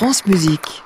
France Musique.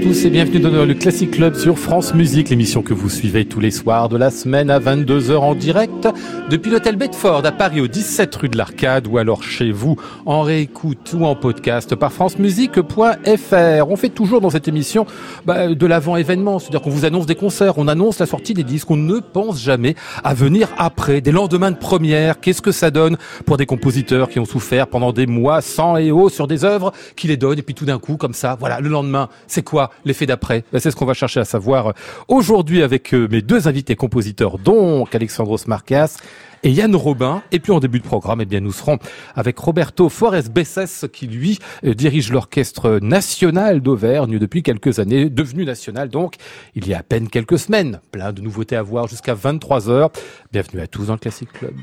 Tous et bienvenue dans le Classic Club sur France Musique, l'émission que vous suivez tous les soirs de la semaine à 22h en direct depuis l'hôtel Bedford à Paris au 17 rue de l'Arcade ou alors chez vous en réécoute ou en podcast par francemusique.fr. On fait toujours dans cette émission bah, de l'avant-événement, c'est-à-dire qu'on vous annonce des concerts, on annonce la sortie des disques, on ne pense jamais à venir après, des lendemains de première, qu'est-ce que ça donne pour des compositeurs qui ont souffert pendant des mois sans et haut sur des œuvres qui les donnent et puis tout d'un coup comme ça, voilà, le lendemain, c'est quoi l'effet d'après Ben, C'est ce qu'on va chercher à savoir aujourd'hui avec euh, mes deux invités compositeurs, donc Alexandros Marcas et Yann Robin. Et puis en début de programme, eh bien, nous serons avec Roberto Forest Bessès qui lui euh, dirige l'orchestre national d'Auvergne depuis quelques années, devenu national donc il y a à peine quelques semaines. Plein de nouveautés à voir jusqu'à 23 heures. Bienvenue à tous dans le Classic Club.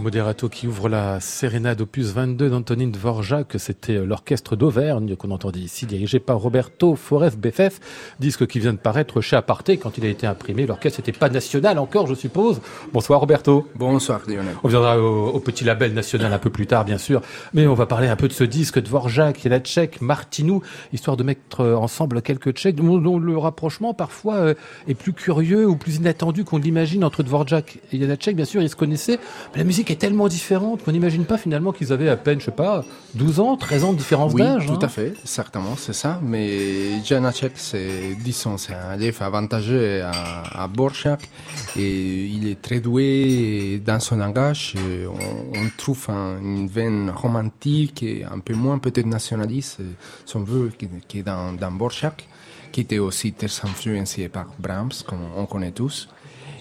Le moderato qui ouvre la sérénade opus 22 d'Antonine Dvorak, c'était l'orchestre d'Auvergne qu'on entendait ici, dirigé par Roberto Foref Beffef, disque qui vient de paraître chez Aparté quand il a été imprimé. L'orchestre n'était pas national encore, je suppose. Bonsoir Roberto. Bonsoir Lionel. On viendra au, petit label national un peu plus tard, bien sûr, mais on va parler un peu de ce disque Dvorak et la tchèque Martinou, histoire de mettre ensemble quelques tchèques dont le rapprochement parfois euh, est plus curieux ou plus inattendu qu'on l'imagine entre Dvorak et Janacek. Bien sûr, ils se connaissaient, mais la musique est tellement différente qu'on n'imagine pas finalement qu'ils avaient à peine, je sais pas, 12 ans, 13 ans de différence oui, d'âge. tout hein. à fait, certainement, c'est ça. Mais Janacek, c'est, disons, c'est un élève avantageux à, à Borchak et il est très doué dans son langage. On, on, trouve un, une veine romantique et un peu moins peut-être nationaliste, si on veut, qui, qui est dans, dans Borchak, qui était aussi très influencé par Brahms, comme on connaît tous.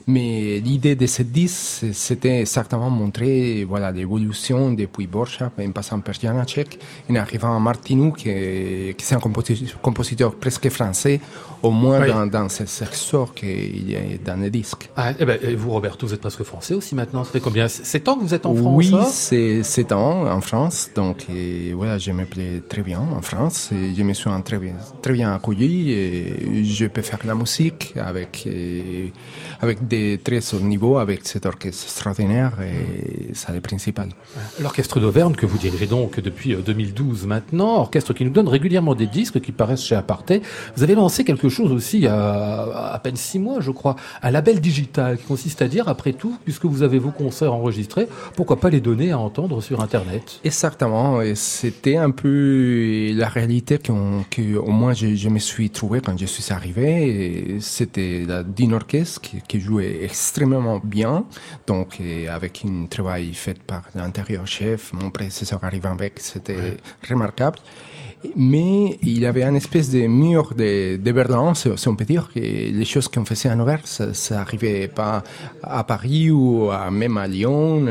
Mais l'idée de ce disque, c'était certainement montrer voilà, l'évolution depuis Borchardt, en passant par Janacek, en arrivant à Martinou, qui est, qui est un compositeur, compositeur, presque français, au moins Oui. dans, dans ce sort qu'il y a dans le disque. Ah, eh ben, et vous, Roberto, vous êtes presque français aussi maintenant. Ça fait combien? 7 ans que vous êtes en France Oui, c'est 7 ans en France, donc et, voilà, je me plais très bien en France, et je me suis très bien, très bien accueilli, et je peux faire la musique avec, avec des très haut niveau, avec cet orchestre extraordinaire, et c'est le principal. L'orchestre d'Auvergne que vous dirigez donc depuis euh, 2012 maintenant, orchestre qui nous donne régulièrement des disques qui paraissent chez Aparté. Vous avez lancé quelque chose aussi à peine six mois, je crois, un label digital qui consiste à dire, après tout, puisque vous avez vos concerts enregistrés, pourquoi pas les donner à entendre sur Internet? Exactement, et c'était un peu la réalité qu'on, que au moins je, je, me suis trouvé quand je suis arrivé. C'était d'une orchestre qui, qui, jouait extrêmement bien, donc avec un travail fait par l'intérieur chef, mon prédécesseur arrivant avec, c'était ouais. remarquable. Mais il y avait une espèce de mur de, de Berlin, si on peut dire, que les choses qu'on faisait à Anvers, ça, ça arrivait pas à Paris ou à, même à Lyon,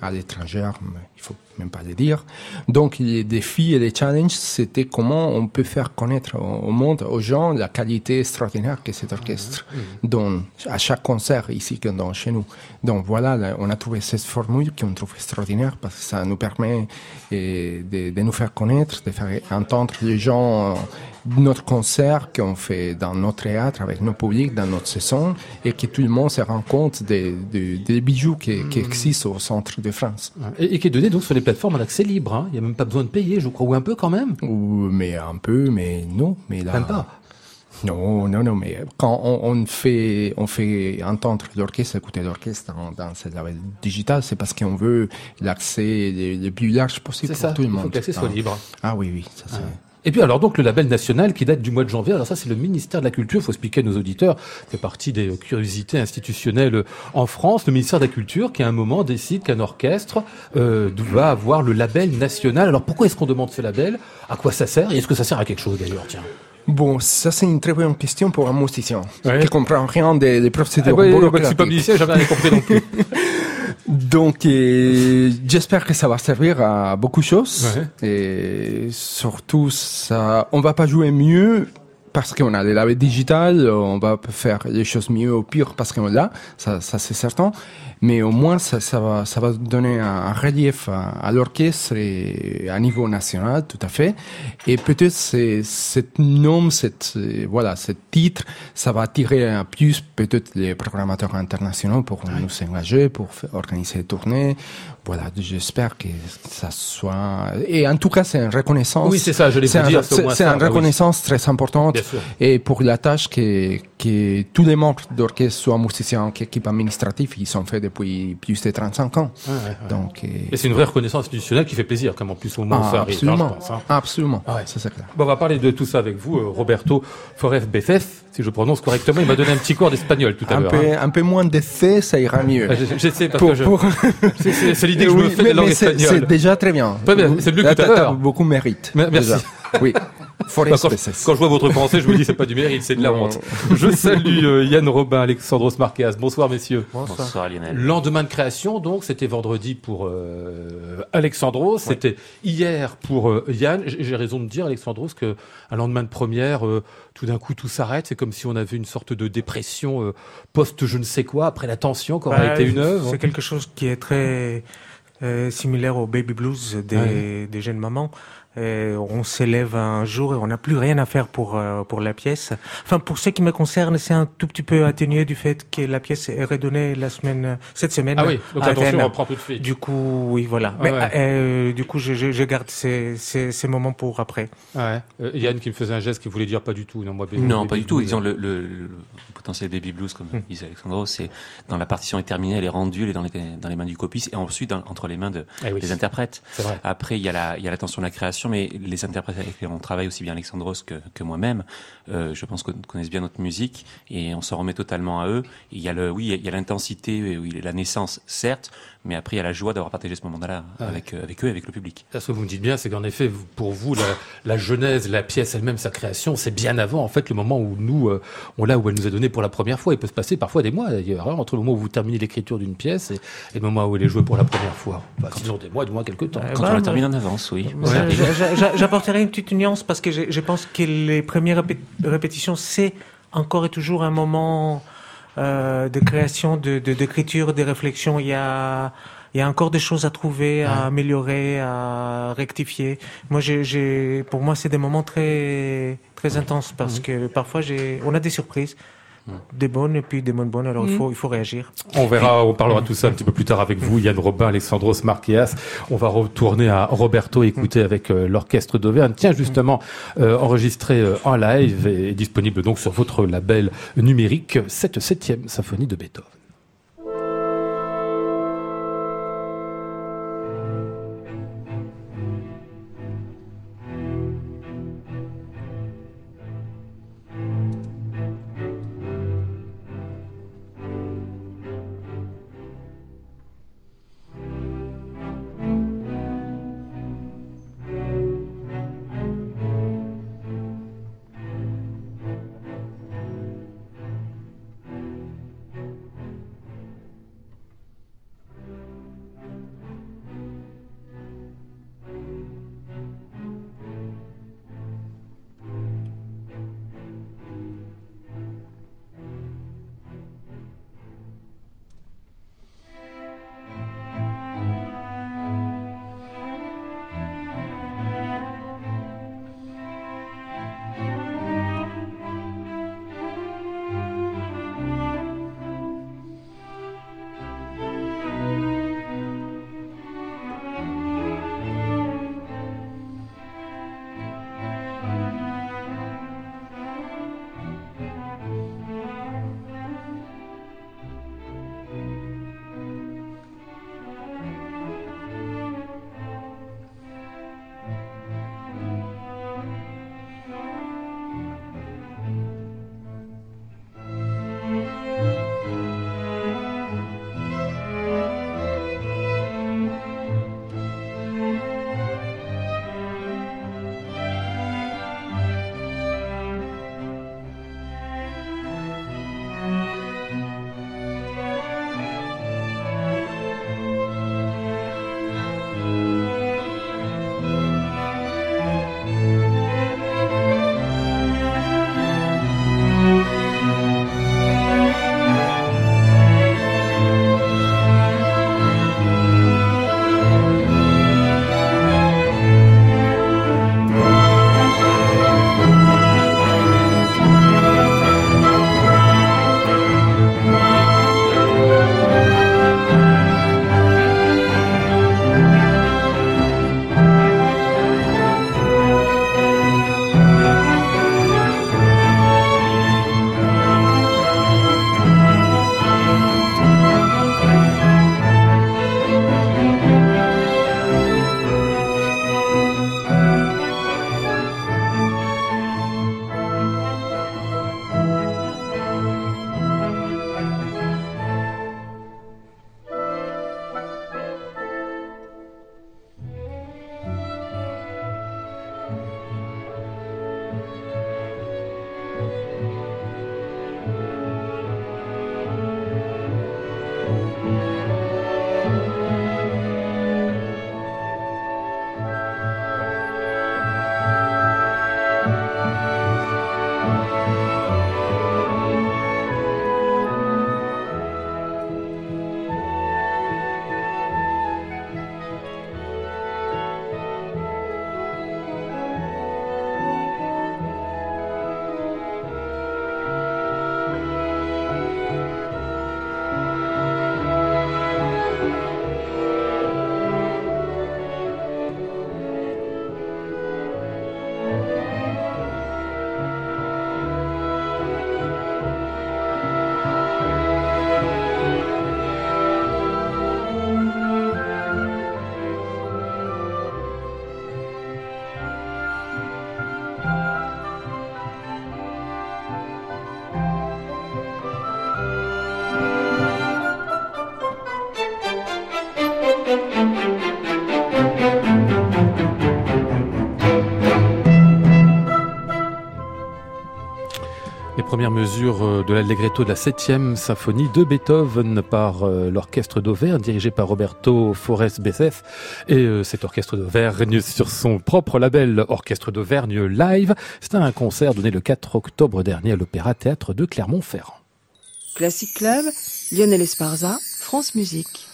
à l'étranger, il faut même pas le dire. Donc les défis et les challenges, c'était comment on peut faire connaître au, monde, aux gens, la qualité extraordinaire que cet orchestre mmh. donne à chaque concert ici que dans, chez nous. Donc voilà, on a trouvé cette formule qu'on trouve extraordinaire parce que ça nous permet eh, de, de, nous faire connaître, de faire entendre les gens notre concert qu'on fait dans notre théâtre avec nos publics, dans notre saison, et que tout le monde se rend compte des, des, des bijoux qui, qui, existent au centre de France. Et, et, qui est donné donc sur les plateformes en accès libre. Hein. Il n'y a même pas besoin de payer, je crois, ou un peu quand même. Ou, mais un peu, mais non. Mais là, même pas. Non, non, non, mais quand on, on fait, on fait entendre l'orchestre, écouter l'orchestre dans, dans cette label digital, c'est parce qu'on veut l'accès le, le, plus large possible pour ça, tout le monde. Il faut que l'accès soit libre. Ah oui, oui, ça c'est. Ah. Et puis alors donc le label national qui date du mois de janvier, alors ça c'est le ministère de la Culture, il faut expliquer à nos auditeurs, fait partie des curiosités institutionnelles en France, le ministère de la Culture qui à un moment décide qu'un orchestre euh, va avoir le label national. Alors pourquoi est-ce qu'on demande ce label? À quoi ça sert? Et est-ce que ça sert à quelque chose d'ailleurs? Tiens. Bon, ça c'est une très bonne question pour un musicien ouais. qui comprend rien des, des procédures ah, ouais, Je suis pas musicien, j'avais rien compris non plus. Donc, euh, j'espère que ça va servir à beaucoup de choses. Ouais. Et surtout, ça, on va pas jouer mieux parce qu'on a des labels digital, on va faire les choses mieux ou pire parce qu'on l'a, ça, ça c'est certain. Mais au moins, ça, ça, va, ça va donner un, relief à, à l'orchestre et à niveau national, tout à fait. Et peut-être cette nom, cette, voilà, ce titre, ça va attirer un plus peut-être les programmateurs internationaux pour nous engager, pour organiser des tournées. Voilà, j'espère que ça soit. Et en tout cas, c'est une reconnaissance. Oui, c'est ça, je l'ai C'est, dire. un, c'est une reconnaissance oui. très importante. Et pour la tâche que, que tous les membres d'orchestre, soit musiciens, qu'équipe administrative, ils sont faits depuis plus de 35 ans. Ouais, ouais, Donc, et, et c'est une vraie reconnaissance institutionnelle qui fait plaisir, comme en plus au moment ah, ça arrive. Absolument. Hein, je pense, hein. Absolument. Ah ouais. Ça, c'est clair. Bon, on va parler de tout ça avec vous, euh, Roberto Foref Befef, si je prononce correctement. Il m'a donné un petit cours d'espagnol tout à l'heure. Hein. Un peu moins d'essais, ça ira mieux. Ah, J'essaie parce pour, que je... pour... c'est l'idée que je oui, me fais mais, de langue c'est, espagnole. C'est déjà très bien. C'est mieux que tout à l'heure. Beaucoup mérite. Merci. Déjà. Oui. Forest quand, quand, je vois votre français, je me dis c'est pas du mérite, c'est de la honte. Je salue euh, Yann Robin, Alexandros Marquez. Bonsoir messieurs. Bonsoir. Bonsoir Lionel. Lendemain de création, donc c'était vendredi pour euh, Alexandros, c'était hier pour euh, Yann. J'ai raison de dire Alexandros que un lendemain de première, euh, tout d'un coup tout s'arrête. C'est comme si on avait une sorte de dépression post je ne sais quoi après la tension qu'aura bah, été une œuvre. C'est quelque chose qui est très similaire au baby blues des, des jeunes mamans. Euh, on s'élève un jour et on n'a plus rien à faire pour euh, pour la pièce. Enfin, pour ce qui me concerne, c'est un tout petit peu atténué du fait que la pièce est redonnée la semaine, cette semaine. Ah oui, donc attention, on reprend tout de suite. Du coup, oui, voilà. Mais euh, du coup, je, je, garde ces, ces, ces, moments pour après. Ouais. Yann qui me faisait un geste qui voulait dire pas du tout. Non, moi, non pas du tout. Disons le, le, le, potentiel baby blues, comme hmm. disait Alexandro, c'est dans la partition est terminée, elle est rendue, elle est dans les, dans les mains du copiste et ensuite entre les mains de, eh des interprètes. Après, il y a la il y a l'attention de la création, mais les interprètes avec lesquels on travaille, aussi bien Alexandros que, que moi-même, euh, je pense qu'on connaissent bien notre musique et on s'en remet totalement à eux. il y a le, oui, il y a l'intensité, oui, la naissance, certes, mais après il y a la joie d'avoir partagé ce moment-là avec, euh, avec eux, avec le public. Ce que vous me dites bien, c'est qu'en effet, pour vous, la, la, genèse, la pièce elle-même, sa création, c'est bien avant, en fait, le moment où nous, euh, on l'a, où elle nous est donnée pour la première fois. Il peut se passer parfois des mois, d'ailleurs, hein, entre le moment où vous terminez l'écriture d'une pièce et, le moment où elle est jouée pour la première fois. Bah, disons des mois, du moins quelques temps. Quand on la termine en avance, oui. J'apporterai une petite nuance parce que je, pense que les premières répétitions, c'est encore et toujours un moment euh, de création, de d'écriture, de, réflexion. Il y a il y a encore des choses à trouver, à améliorer, à rectifier. Moi, j'ai, pour moi, c'est des moments très, très intenses parce mhm. que parfois, j'ai, on a des surprises des bonnes et puis des bonnes. Alors il, faut, il faut réagir. On verra, on parlera tout ça un petit peu plus tard avec vous, Yann Robin, Alexandros Marqueas. On va retourner à Roberto écouter avec euh, l'orchestre d'Auvergne. Tiens, justement, euh, enregistré euh, en live et disponible donc sur votre label numérique, cette septième symphonie de Beethoven. Première mesure euh, de l'allegretto de la septième symphonie de Beethoven par euh, l'orchestre d'Auvergne dirigé par Roberto Forest Bessef et euh, cet orchestre d'Auvergne sur son propre label Orchestre d'Auvergne Live. C'est un concert donné le 4 octobre dernier à l'Opéra Théâtre de Clermont-Ferrand. Classic Club, Lionel Esparza, France Musique.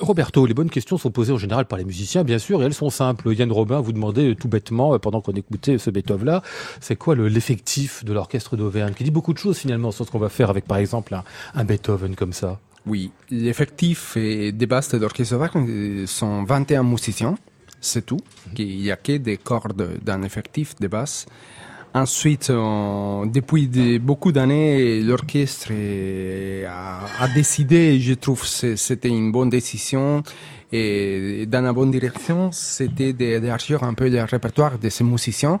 Roberto, les bonnes questions sont posées en général par les musiciens, bien sûr, et elles sont simples. Yann Robin vous demandait euh, tout bêtement, euh, pendant qu'on écoutait ce Beethoven-là, c'est quoi l'effectif de l'orchestre d'Auvergne Qui dit beaucoup de choses finalement sur ce qu'on va faire avec, par exemple, un, Beethoven comme ça. Oui, l'effectif des bases de l'orchestre d'Auvergne euh, sont 21 musiciens, c'est tout. Mhm. Il n'y a que des cordes d'un effectif de basse. Ensuite, depuis beaucoup d'années, l'orchestre a, décidé, je trouve c'était une bonne décision, et dans la bonne direction, c'était d'élargir un peu le répertoire de ces musiciens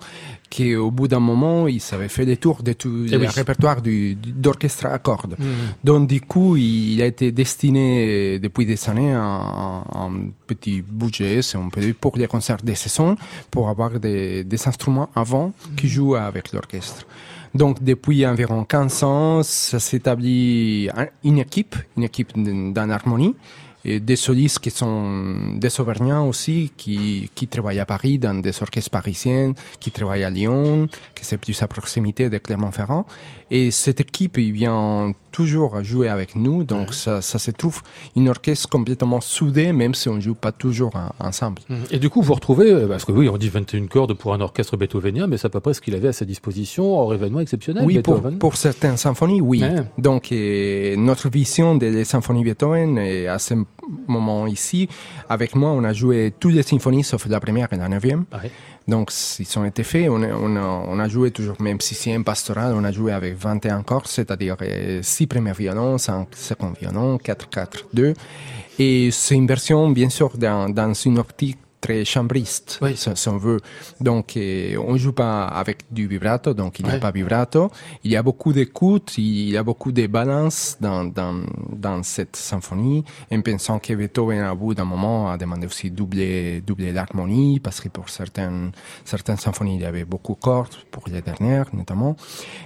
qui, au bout d'un moment, ils avaient fait des tours de tout eh le répertoire d'orchestre à cordes. Mm. Donc, du coup, il a été destiné depuis des années un, un petit budget, si on peut dire, pour les concerts de saison, pour avoir des, des instruments avant qui mm. jouent avec l'orchestre. Donc, depuis environ 15 ans, ça s'établit une équipe, une équipe d'un harmonie, des solistes qui sont des Auvergnats aussi, qui, qui travaillent à Paris dans des orchestres parisiens, qui travaillent à Lyon, qui c'est plus à proximité de Clermont-Ferrand. Et cette équipe, il vient toujours jouer avec nous, donc ça, ça se trouve une orchestre complètement soudée, même si on joue pas toujours ensemble. Mmh. Et du coup, vous retrouvez, euh, parce que oui, on dit 21 cordes pour un orchestre beethovenien, mais c'est à peu près ce qu'il avait à sa disposition hors événement exceptionnel. Oui, pour, pour, certaines symphonies, oui. Donc, notre vision des symphonies Beethoven est à ce moment ici. Avec moi, on a joué toutes les symphonies sauf la première et la neuvième. Donc, ils ont été faits. On on on a joué toujours, même si c'est un pastoral, on a joué avec 21 cordes, c'est-à-dire 6 euh, premiers violons, 5 seconds violons, 4, 4, 2. Et c'est une version, bien sûr, dans, dans une optique très chambriste, oui. si, on veut. Donc, euh, on joue pas avec du vibrato, donc il n'y a pas vibrato. Il y a beaucoup d'écoute, il y a beaucoup de balance dans, dans, dans cette symphonie, en pensant que Beethoven, à bout d'un moment, a demandé aussi doubler, doubler l'harmonie, parce que pour certaines, certaines symphonies, il y avait beaucoup de cordes, pour les dernières notamment.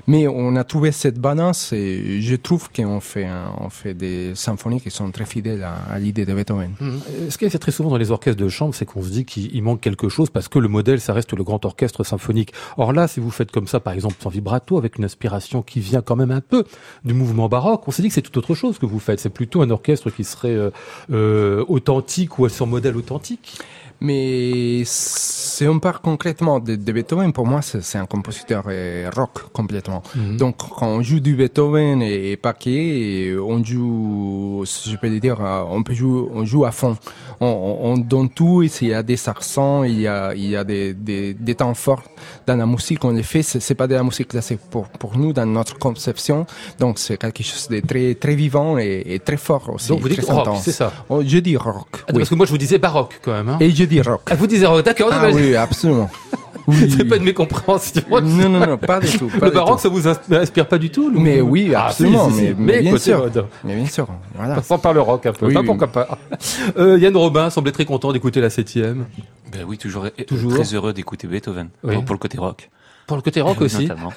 Mais on a trouvé cette balance et je trouve qu'on fait, on fait des symphonies qui sont très fidèles à, l'idée de Beethoven. Mmh. Ce qui est fait très souvent dans les orchestres de chambre, c'est qu'on dit qu'il manque quelque chose parce que le modèle, ça reste le grand orchestre symphonique. Or là, si vous faites comme ça, par exemple, sans vibrato, avec une inspiration qui vient quand même un peu du mouvement baroque, on s'est dit que c'est tout autre chose que vous faites. C'est plutôt un orchestre qui serait euh, euh, authentique ou sur modèle authentique. Mais si on parle concrètement de, Beethoven, pour moi, c'est un compositeur euh, rock complètement. Mhm. Donc, quand on joue du Beethoven et, pas que, on joue, je peux le dire, euh, on peut jouer, on joue à fond. On, on donne tout, et il y a des accents, il y a, il y a des, des, des temps forts dans la musique. On les fait, c'est pas de la musique classique pour, pour nous, dans notre conception. Donc, c'est quelque chose de très, très vivant et, très fort aussi. Donc, vous dites rock, c'est ça? Oh, je dis rock. Ah, parce que moi, je vous disais baroque, quand même. Hein. Et je dis rock. Ah, vous disiez rock, d'accord. Ah, oui, absolument. Oui. c'est pas une mécompréhension. Non, non, non, pas du tout. Pas le baroque, ça vous inspire pas du tout Mais oui, ah, absolument. mais, mais, bien sûr. Mais bien sûr. Voilà. Passons par le rock un peu. Oui, pourquoi pas. Euh, Yann Robin semblait très content d'écouter la septième. Ben oui, toujours, toujours. très heureux d'écouter Beethoven. Pour, pour, le côté rock. Pour le côté rock aussi. Notamment.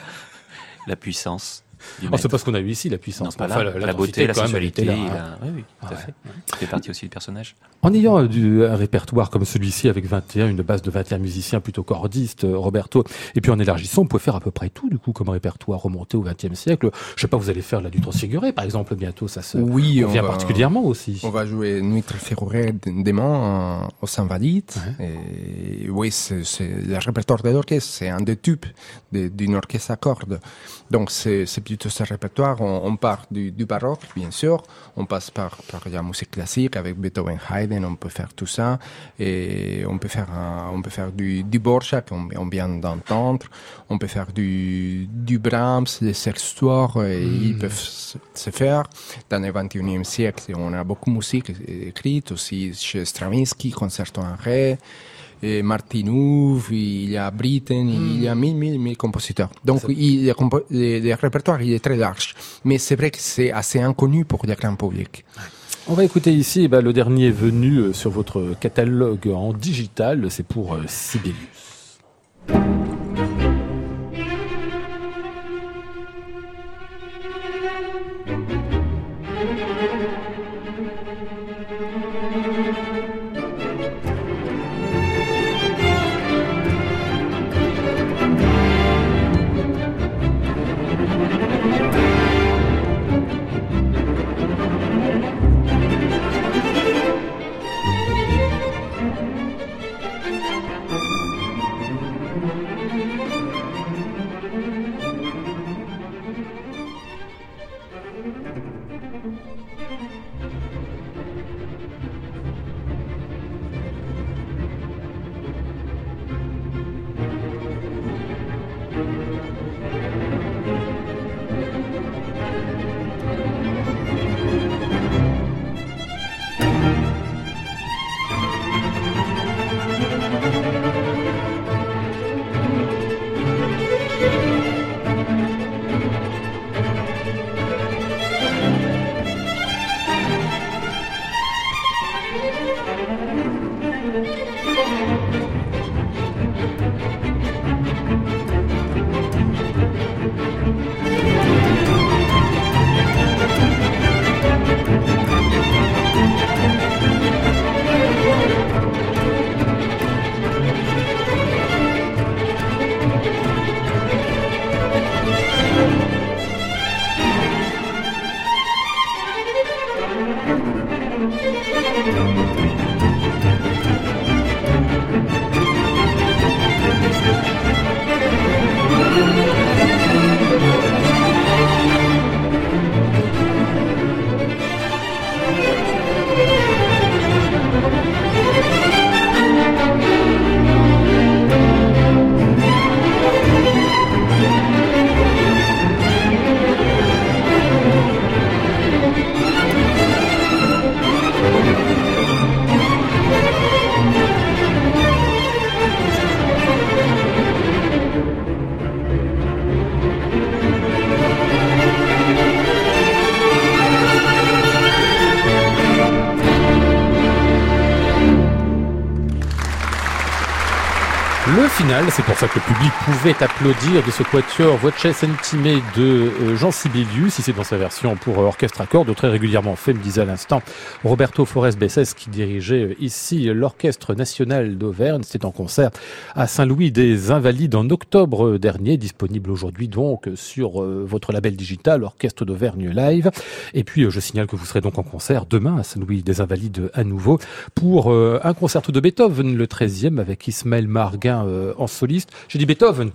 La puissance. Oh, c'est parce qu'on a eu ici la puissance. Non, pas la, la, beauté, la sensualité. Là. Oui, oui, tout à fait. C'est partie aussi du personnage. En ayant euh, du, un répertoire comme celui-ci avec 21, une base de 21 musiciens plutôt cordistes, euh, Roberto, et puis en élargissant, on peut faire à peu près tout du coup comme répertoire remonté au XXe siècle. Je sais pas, vous allez faire la du transfiguré par exemple bientôt, ça se oui, on particulièrement aussi. On va jouer Nuit Ferrourée demain au Saint-Valide. Et oui, c'est le répertoire de l'orchestre, c'est un des tubes d'une orchestre à cordes. Donc c'est plutôt ce répertoire. On, on part du, du, baroque, bien sûr. On passe par, par la musique classique avec Beethoven, Haydn. On peut faire tout ça. Et on peut faire, un, on peut faire du, du Borchak, on, on vient d'entendre. On peut faire du, du Brahms, des sextoires. Et mm. Ils peuvent se faire. Dans le 21e siècle, on a beaucoup de musique écrite aussi chez Stravinsky, concerto en ré et Martinov, il y a Britten, il y a mille, mille, mille compositeurs. Donc, il, le, le, répertoire, il est très large. Mais c'est vrai que c'est assez inconnu pour le grand public. On va écouter ici bah, le dernier venu euh, sur votre catalogue en digital, c'est pour euh, Sibelius. C'est pour ça que le public pouvait applaudir de ce quatuor Voce Sentime de euh, Jean Sibelius, si c'est dans sa version pour euh, orchestre à cordes, très régulièrement fait, me disait à l'instant Roberto Flores Besses qui dirigeait euh, ici l'Orchestre National d'Auvergne. C'était en concert à Saint-Louis des Invalides en octobre dernier, disponible aujourd'hui donc sur votre label digital Orchestre d'Auvergne Live. Et puis je signale que vous serez donc en concert demain à Saint-Louis des Invalides à nouveau pour un concerto de Beethoven, le 13e avec Ismaël Marguin en soliste. J'ai dit Beethoven.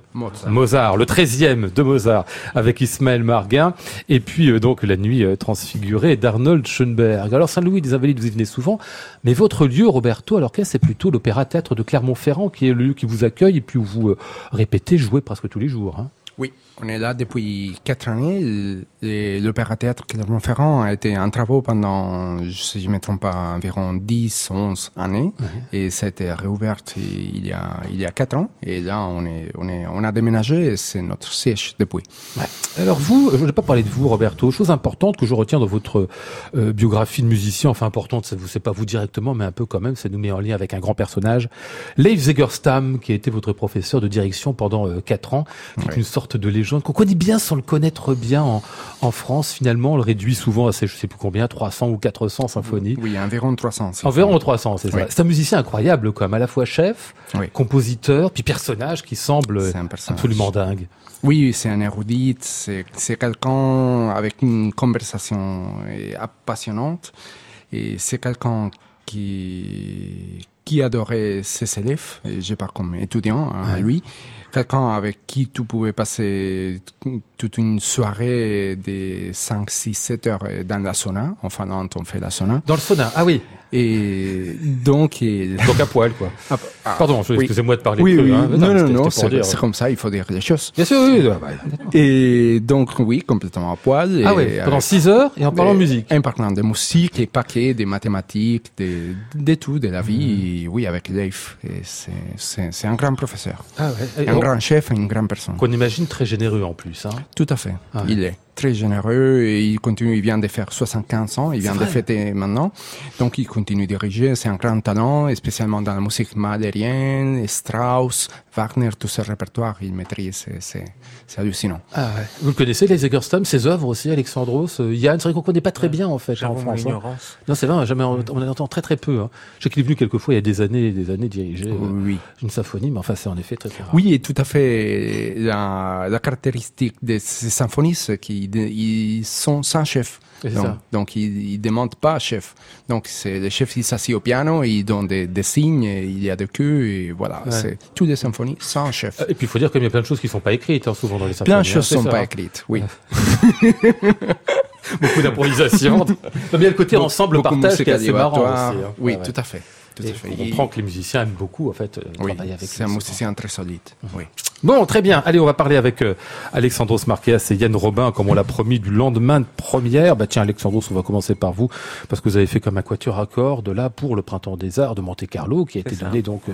Mozart. le 13e de Mozart avec Ismaël Marguin. Et puis euh, donc la nuit euh, transfigurée d'Arnold Schoenberg. Alors Saint-Louis des Invalides, vous y venez souvent, mais votre lieu, Roberto, alors qu'est-ce c'est plutôt l'opéra-théâtre de Clermont-Ferrand qui est le lieu qui vous accueille et puis où vous répétez, jouez presque tous les jours. Hein. Oui, on est là depuis quatre années. L'opéra-théâtre Clermont-Ferrand a été en travaux pendant, si je ne me trompe pas, environ 10, 11 années. Mhm. Et ça a été réouvert il y a, il y a quatre ans. Et là, on est, on est, on a déménagé et c'est notre siège depuis. Alors vous, je ne vais pas parler de vous, Roberto. Chose importante que je retiens dans votre euh, biographie de musicien, enfin importante, ça vous, c'est pas vous directement, mais un peu quand même, ça nous met en lien avec un grand personnage. Leif Zegerstam, qui a été votre professeur de direction pendant euh, quatre ans, qui est une sorte de légende qu'on connaît bien sans le connaître bien en, en France. Finalement, on le réduit souvent à, je sais plus combien, 300 ou 400 symphonies. Oui, environ 300. Environ 300, c'est ça. C'est un musicien incroyable, comme à la fois chef, compositeur, puis personnage qui semble absolument dingue. Oui, c'est un érudit, c'est quelqu'un avec une conversation passionnante, et c'est quelqu'un qui qui adorait ses élèves, je parle comme étudiant hein, à lui, quelqu'un avec qui tu pouvais passer toute une soirée de 5, 6, 7 heures dans la sauna. En Finlande, on fait la sauna. Dans le sauna, ah oui. Et donc, donc à poil quoi. Ah, ah, Pardon, excusez-moi de parler. Oui, oui. Hein. Non, non, non, c'est comme ça. Il faut dire les choses. Bien sûr, oui. Et donc oui, complètement à poil. Ah oui. Pendant 6 heures et en parlant de musique. En parlant de musique, des paquets, des mathématiques, de, de tout, de la vie. oui, avec Leif. C'est un grand professeur. Ah ouais. un grand chef, une grande personne. Qu'on imagine très généreux en plus. Hein. Tout à fait. Ah il est très généreux et il continue, il vient de faire 75 ans, il vient de fêter maintenant. Donc il continue de diriger, c'est un grand talent, spécialement dans la musique mahlérienne, Strauss, Wagner, tout ce répertoire, il maîtrise, c'est hallucinant. Ah ouais. Vous le connaissez, les Egerstam, ses œuvres aussi, Alexandros, euh, Yann, c'est vrai qu'on connaît pas très bien en fait en France. Hein. Non, c'est vrai, jamais, on, en entend très très peu. Hein. Je sais qu'il est venu quelquefois il y a des années, des années diriger euh, une symphonie, mais enfin c'est en effet très très rare. Oui, et tout à fait la, la caractéristique de ces symphonistes qui ils, sont sans chef. Donc, donc, ils, ne demandent pas chef. Donc, c'est le chef qui s'assied au piano, il donne des, des, signes, il y a des queues, et voilà. C'est toutes des symphonies sans chef. Et puis, il faut dire qu'il y a plein de choses qui ne sont pas écrites, hein, souvent dans les symphonies. Plein de choses ne hein, sont pas écrites, oui. Beaucoup d'improvisation. Il y a le côté ensemble partage qui est assez marrant aussi. Hein. Oui, tout à fait. On comprend que les musiciens aiment beaucoup, en fait, euh, travailler avec C'est un musicien très solide. Mhm. Oui. Bon, très bien. Allez, on va parler avec euh, Alexandros Marquez et Yann Robin, comme on l'a promis, du lendemain de première. Bah tiens, Alexandros, on va commencer par vous, parce que vous avez fait comme un quatuor à cordes là pour le Printemps des Arts de Monte Carlo, qui a été donné donc euh,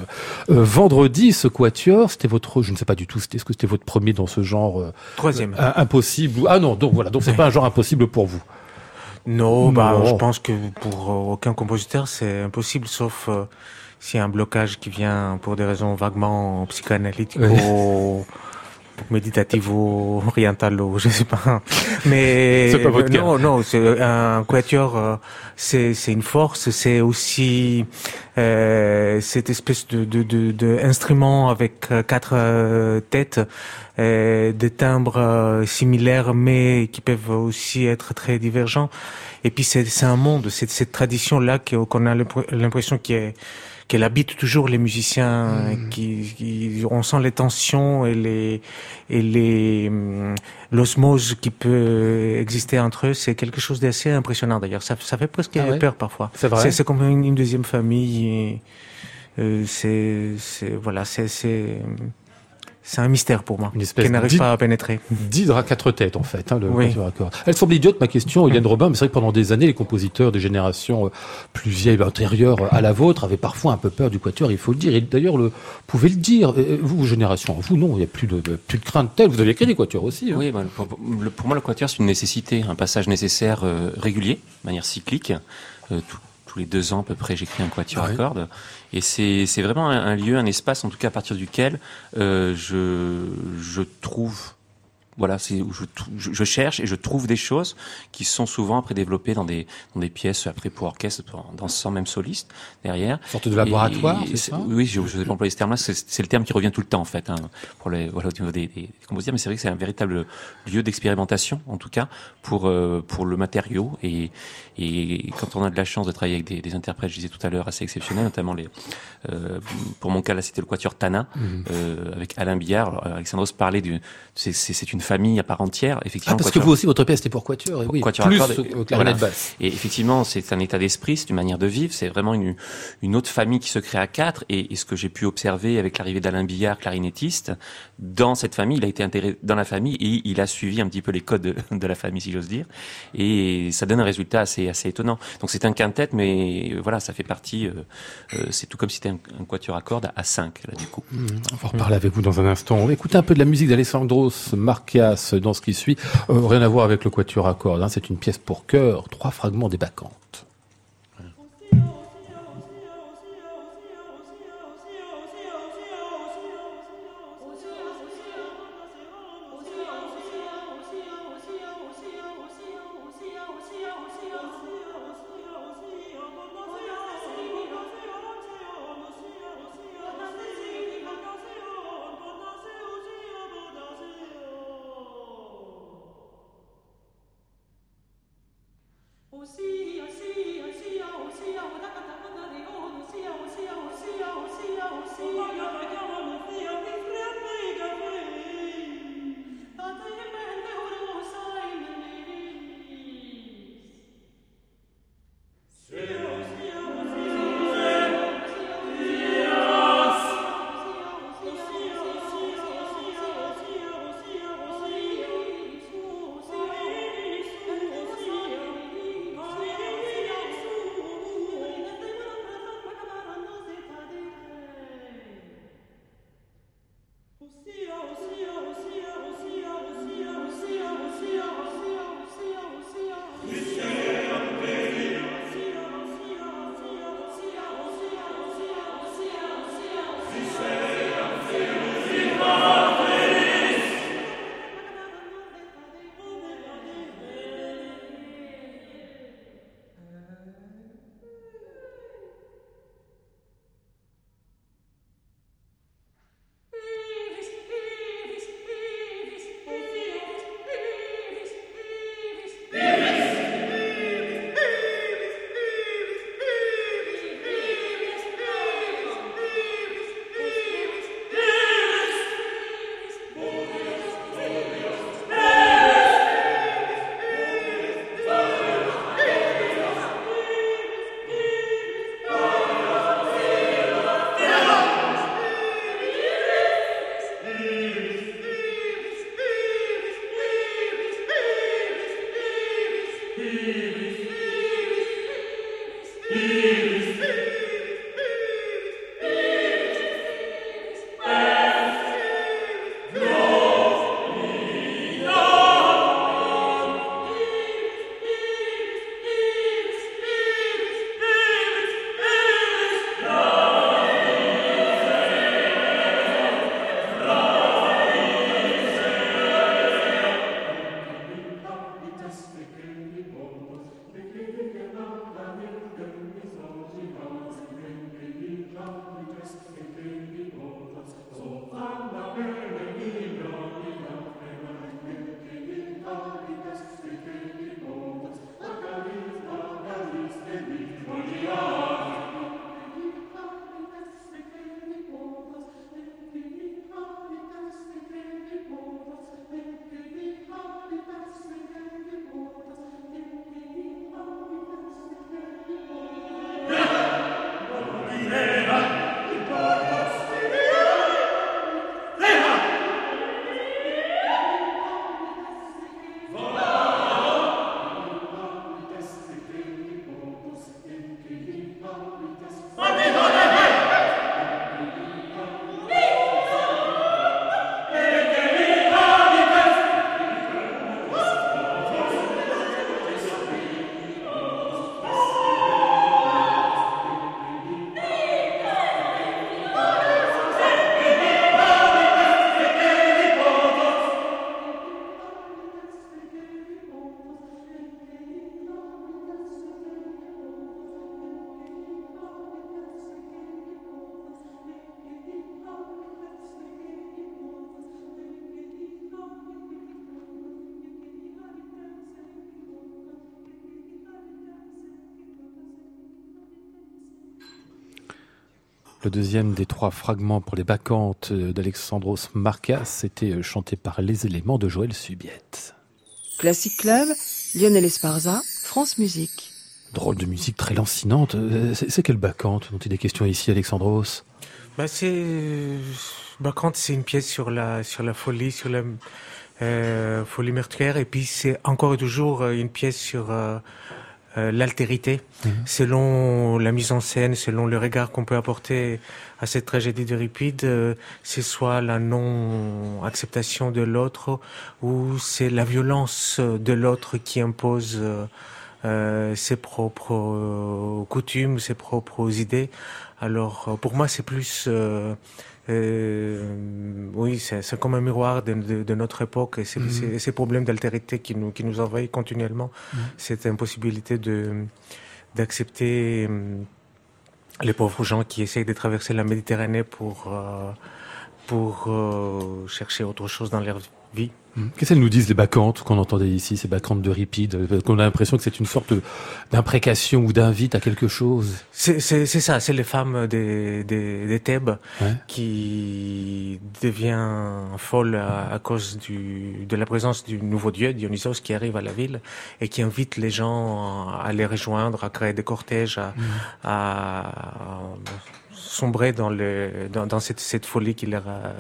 vendredi. Ce quatuor, c'était votre, je ne sais pas du tout, c'était ce que c'était votre premier dans ce genre troisième impossible. Ah non, donc voilà, donc c'est pas un genre impossible pour vous. Non, bah, je pense que pour euh, aucun compositeur, c'est impossible, sauf euh, s'il y a un blocage qui vient pour des raisons vaguement psychanalytiques ou méditatives ou orientales ou je sais pas. Mais pas votre non, non, c'est un quatuor, euh, c'est c'est une force, c'est aussi euh, cette espèce de de, de, de instrument avec quatre têtes euh, des timbres euh, similaires, mais qui peuvent aussi être très divergents. Et puis c'est un monde, c'est cette tradition-là qu'on a l'impression qu'elle habite toujours les musiciens, mm. qui, on sent les tensions et les et les hum, l'osmose qui peut exister entre eux. C'est quelque chose d'assez impressionnant d'ailleurs. Ça, ça fait presque ah peur parfois. C'est vrai. C'est comme une, deuxième famille. Euh, c'est voilà, c'est c'est un mystère pour moi, Une espèce qui n'arrive pas à pénétrer. D'hydre à quatre têtes, en fait, hein, le oui. Elle semble idiote, ma question, Yann Robin, mais c'est vrai que pendant des années, les compositeurs des générations euh, plus vieilles, antérieures à la vôtre, avaient parfois un peu peur du quatuor, il faut le dire. Et d'ailleurs, le, pouvez le dire, vous, génération, vous, non, il n'y a plus de, plus de crainte telle. Vous avez écrit des quatuors aussi. Hein. Oui, bah, pour, moi, le quatuor, c'est une nécessité, un passage nécessaire euh, régulier, de manière cyclique. Euh, tous les deux ans à peu près, j'écris un quatuor Ah oui. à cordes. Et c'est vraiment un, un lieu, un espace, en tout cas à partir duquel euh, je, je trouve voilà, c'est où je, je, cherche et je trouve des choses qui sont souvent après développées dans des, dans des pièces après pour orchestre, pour dansant même soliste derrière. Une sorte de laboratoire, c'est ça? Oui, je, je vais employer ce terme-là. C'est c'est le terme qui revient tout le temps en fait hein, pour les voilà au niveau des, des compositeurs. Mais c'est vrai que c'est un véritable lieu d'expérimentation, en tout cas pour euh, pour le matériau. Et, et quand on a de la chance de travailler avec des, des interprètes, je disais tout à l'heure, assez exceptionnels, notamment les. euh, pour mon cas là, c'était le Quatuor Tana Mhm. euh, avec Alain Billard. Alors, Alexandros parlait du. C'est c'est- c'est une famille à part entière. Effectivement, Ah, parce que vous aussi, votre pièce, c'était pour quatuor, et oui. Quatuor plus euh, clarinette voilà. basse. Et effectivement, c'est un état d'esprit, c'est une manière de vivre, c'est vraiment une, une autre famille qui se crée à quatre. Et, et ce que j'ai pu observer avec l'arrivée d'Alain Billard, clarinettiste, dans cette famille, il a été intégré dans la famille et il a suivi un petit peu les codes de, de la famille, si j'ose dire. Et ça donne un résultat assez, assez étonnant. Donc c'est un quintet, mais euh, voilà, ça fait partie. euh, euh, c'est tout comme si c'était un, quatuor à cordes à 5 là du coup. On va reparler avec vous dans un instant. On va écouter un peu de la musique d'Alessandros Marquias dans ce qui suit. Rien à voir avec le quatuor à cordes. hein. C'est une pièce pour chœur, trois fragments des bacchantes. Le deuxième des trois fragments pour les bacchantes d'Alexandros Marcas, c'était chanté par les éléments de Joël Subiette. Classic Club, Lionel Esparza, France Musique. Drôle de musique très lancinante. Euh, c'est quelle bacchante dont il est question ici, Alexandros? Bah c'est Bacchante, c'est une pièce sur la sur la folie, sur la euh, folie meurtrière, et puis c'est encore et toujours une pièce sur euh, euh, l'altérité, mhm. selon la mise en scène, selon le regard qu'on peut apporter à cette tragédie de Ripide, euh, c'est soit la non-acceptation de l'autre ou c'est la violence de l'autre qui impose euh, ses propres coutumes, ses propres idées. Alors pour moi c'est plus euh, oui, c'est comme un miroir de, de, de notre époque et mhm. ces problèmes d'altérité qui nous, qui nous envahissent continuellement, mmh. cette impossibilité d'accepter euh, les pauvres gens qui essayent de traverser la Méditerranée pour, euh, pour euh, chercher autre chose dans leur vie. Hmm. Qu'est-ce qu'elles nous disent les bacchantes qu'on entendait ici, ces bacchantes de ripide Qu'on a l'impression que c'est une sorte d'imprécation ou d'invite à quelque chose? C'est ça, c'est les femmes des, des, des Thèbes qui devient folle à, cause du, de la présence du nouveau dieu Dionysos qui arrive à la ville et qui invite les gens à les rejoindre, à créer des cortèges, à, hmm. à sombrer dans, le, dans, dans cette, cette folie qui leur a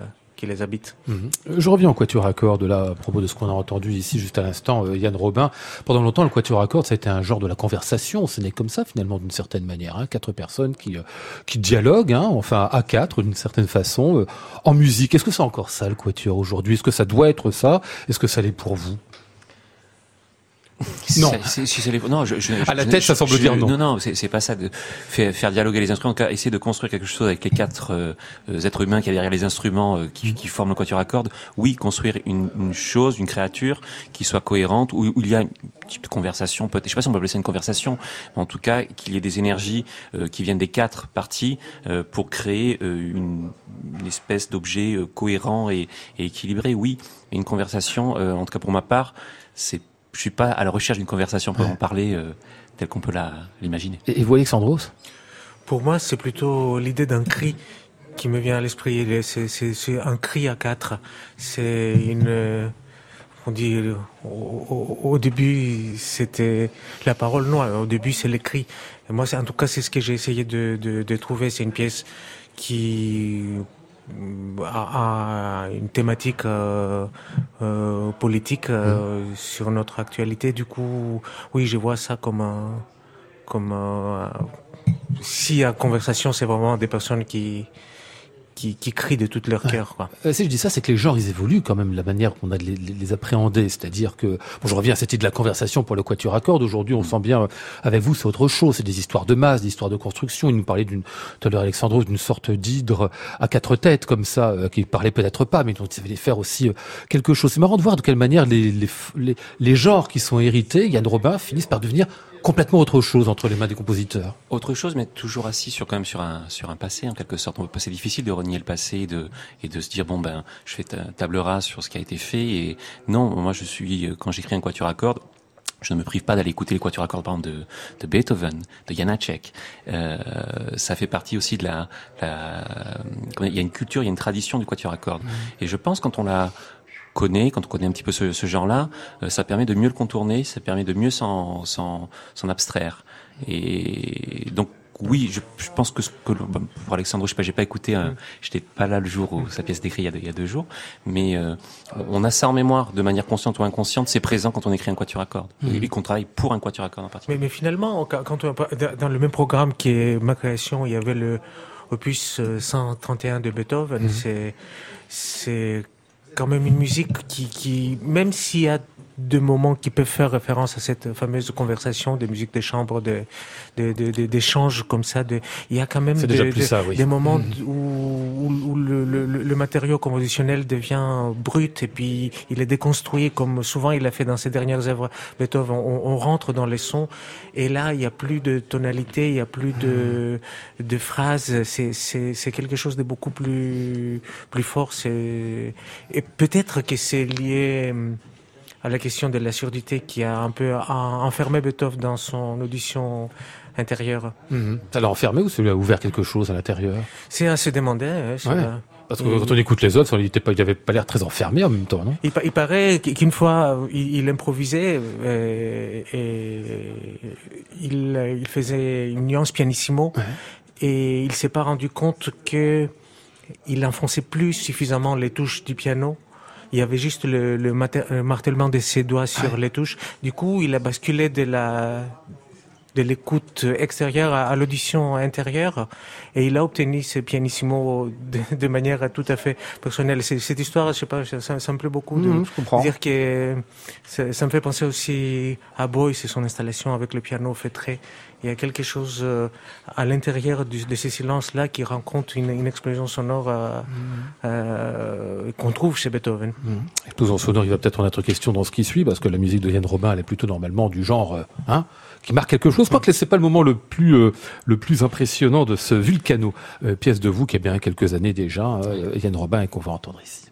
les habitent. Mhm. Je reviens au quatuor à cordes, là, à propos de ce qu'on a entendu ici juste à l'instant, euh, Yann Robin. Pendant longtemps, le quatuor à cordes, ça a été un genre de la conversation. Ce n'est comme ça, finalement, d'une certaine manière. Hein. Quatre personnes qui, euh, qui dialoguent, hein, enfin, à quatre, d'une certaine façon, euh, en musique. Est-ce que c'est encore ça, le quatuor, aujourd'hui? Est-ce que ça doit être ça? Est-ce que ça l'est pour vous? Non. Si non, je, je, à la tête, ça semble dire non. Non, non, c'est pas ça. De faire, faire, dialoguer les instruments, essayer de construire quelque chose avec les quatre euh, êtres humains qui y derrière les instruments euh, qui, qui, forment le quatuor à cordes. Oui, construire une, une, chose, une créature qui soit cohérente, où, où il y a une type de conversation. Peut je sais pas si on peut appeler ça une conversation, mais en tout cas qu'il y ait des énergies euh, qui viennent des quatre parties pour créer une, une, espèce d'objet cohérent et, et, équilibré. Oui, une conversation, en tout cas pour ma part, c'est je suis pas à la recherche d'une conversation pour en parler euh, telle qu'on peut l'imaginer. Et, et vous, Alexandros? Pour moi, c'est plutôt l'idée d'un cri qui me vient à l'esprit. C'est un cri à quatre. C'est une on dit au, au, début c'était la parole non au début c'est l'écrit moi en tout cas c'est ce que j'ai essayé de, de, de trouver c'est une pièce qui à, une thématique euh, euh, politique euh, sur notre actualité. Du coup, oui, je vois ça comme un, comme si la conversation, c'est vraiment des personnes qui qui, qui crient de tout leur cœur. Quoi. Euh, si je dis ça, c'est que les genres, ils évoluent quand même, la manière qu'on a de les, les appréhender. C'est-à-dire que, bon, je reviens à cette idée de la conversation pour le quatuor à cordes. Aujourd'hui, on mm. sent bien, euh, avec vous, c'est autre chose. C'est des histoires de masse, des histoires de construction. Il nous parlait d'une, tout à l'heure, Alexandros, d'une sorte d'hydre à quatre têtes, comme ça, euh, qui parlait peut-être pas, mais dont il savait faire aussi quelque chose. C'est marrant de voir de quelle manière les, les, les, les genres qui sont hérités, Yann Robin, finissent par devenir complètement autre chose entre les mains des compositeurs. Autre chose, mais toujours assis sur quand même sur un sur un passé en quelque sorte. C'est difficile de renier le passé et de et de se dire bon ben je fais table rase sur ce qui a été fait et non moi je suis quand j'écris un quatuor à cordes je ne me prive pas d'aller écouter les quatuors à cordes de, de Beethoven, de Janacek. Euh, ça fait partie aussi de la, la, il y a une culture, il y a une tradition du quatuor à cordes. Mmh. Et je pense quand on l'a connaît, quand on connaît un petit peu ce, ce genre-là, euh, ça permet de mieux le contourner, ça permet de mieux s'en, s'en, s'en abstraire. Et donc oui, je, je, pense que, ce que pour Alexandre, je sais pas, j'ai pas écouté, euh, j'étais pas là le jour où sa pièce décrit il y a deux, il y a deux jours, mais euh, on a ça en mémoire de manière consciente ou inconsciente, c'est présent quand on écrit un quatuor à cordes mmh. et qu'on travaille pour un quatuor à cordes en particulier. Mais, mais finalement, quand on, dans le même programme qui est ma création, il y avait le opus 131 de Beethoven, mmh. c'est c'est quand même une musique qui, qui même s'il y a de moments qui peuvent faire référence à cette fameuse conversation des musiques de chambre, de, d'échanges de, de, comme ça. De, il y a quand même ça, oui. des moments mmh. où, où le, le, le, matériau compositionnel devient brut et puis il est déconstruit comme souvent il a fait dans ses dernières œuvres Beethoven. On, on rentre dans les sons et là il n'y a plus de tonalité, il n'y a plus de, mmh. de phrases. C'est, c'est, c'est quelque chose de beaucoup plus, plus fort. C'est, et peut-être que c'est lié à la question de la surdité qui a un peu enfermé Beethoven dans son audition intérieure. Mhm. Ça l'a enfermé ou ça lui a ouvert quelque chose à l'intérieur? C'est à se demander. hein, Ouais. Parce que quand on écoute les autres, il était pas, l'air très enfermé en même temps, non? Il, pa- il paraît qu'une fois, euh, il, il improvisait euh, et il, il faisait une nuance pianissimo Ouais. et il s'est pas rendu compte que il enfonçait plus suffisamment les touches du piano. Il y avait juste le, le le martèlement de ses doigts sur les touches. Du coup, il a basculé de la de l'écoute extérieure à, l'audition intérieure et il a obtenu ce pianissimo de, de manière tout à fait personnelle. Cette histoire, je sais pas, ça, ça me plaît beaucoup de, comprends. dire que ça, ça me fait penser aussi à Boy, c'est son installation avec le piano feutré. Il y a quelque chose euh, à l'intérieur du- de ces silences-là qui rencontre une, une explosion sonore euh, euh, qu'on trouve chez Beethoven. Explosion sonore, il va peut-être en être question dans ce qui suit, parce que la musique de Yann Robin, elle est plutôt normalement du genre, euh, hein, qui marque quelque chose. Je crois que c'est pas le moment le plus, euh, le plus impressionnant de ce Vulcano, euh, pièce de vous qui a bien quelques années déjà, euh, Yann Robin, et qu'on va entendre ici.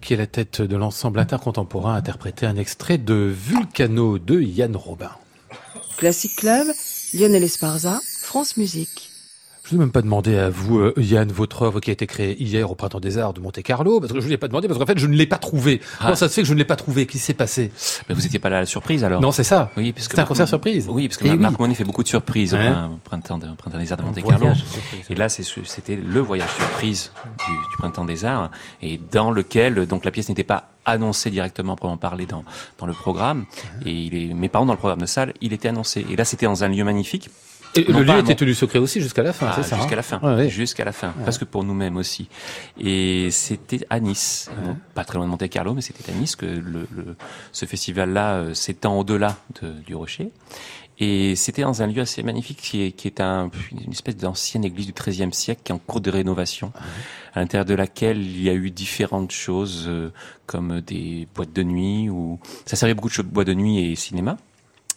Qui est la tête de l'ensemble intercontemporain, a interprété un extrait de Vulcano de Yann Robin. Classic Club, Lionel Esparza, France Musique. Je vous ai même pas demandé à vous, euh, Yann, votre œuvre qui a été créée hier au Printemps des Arts de Monte Carlo, parce que je vous l'ai pas demandé, parce qu'en fait, je ne l'ai pas trouvé. Ah. Comment ça se fait que je ne l'ai pas trouvé Qu'est-ce qui s'est passé? Mais vous étiez pas là à la surprise alors? Non, c'est ça. Oui, parce que C'est un Marc- concert surprise. Oui, parce que Eh Mar- oui. Marc Monet fait beaucoup de surprises Ouais. au printemps, de- printemps des Arts de Un Monte Carlo. voyage surprise. Et là, c'était le voyage surprise du, du printemps des Arts, et dans lequel donc la pièce n'était pas annoncée directement pour en parler dans dans le programme. Et il est, mais par contre dans le programme de salle, il était annoncé. Et là, c'était dans un lieu magnifique. Et Non le lieu était tenu secret aussi jusqu'à la fin, Ah, c'est ça jusqu'à hein la fin, Ouais, ouais. jusqu'à la fin, parce que pour nous-mêmes aussi. Et c'était à Nice, Bon, pas très loin de Monte Carlo, mais c'était à Nice que le, le- ce festival-là euh, s'étend au-delà de- du Rocher. Et c'était dans un lieu assez magnifique qui est, qui est un, une espèce d'ancienne église du XIIIe siècle qui est en cours de rénovation, à l'intérieur de laquelle il y a eu différentes choses euh, comme des boîtes de nuit ou ça servait beaucoup de boîtes de nuit et cinéma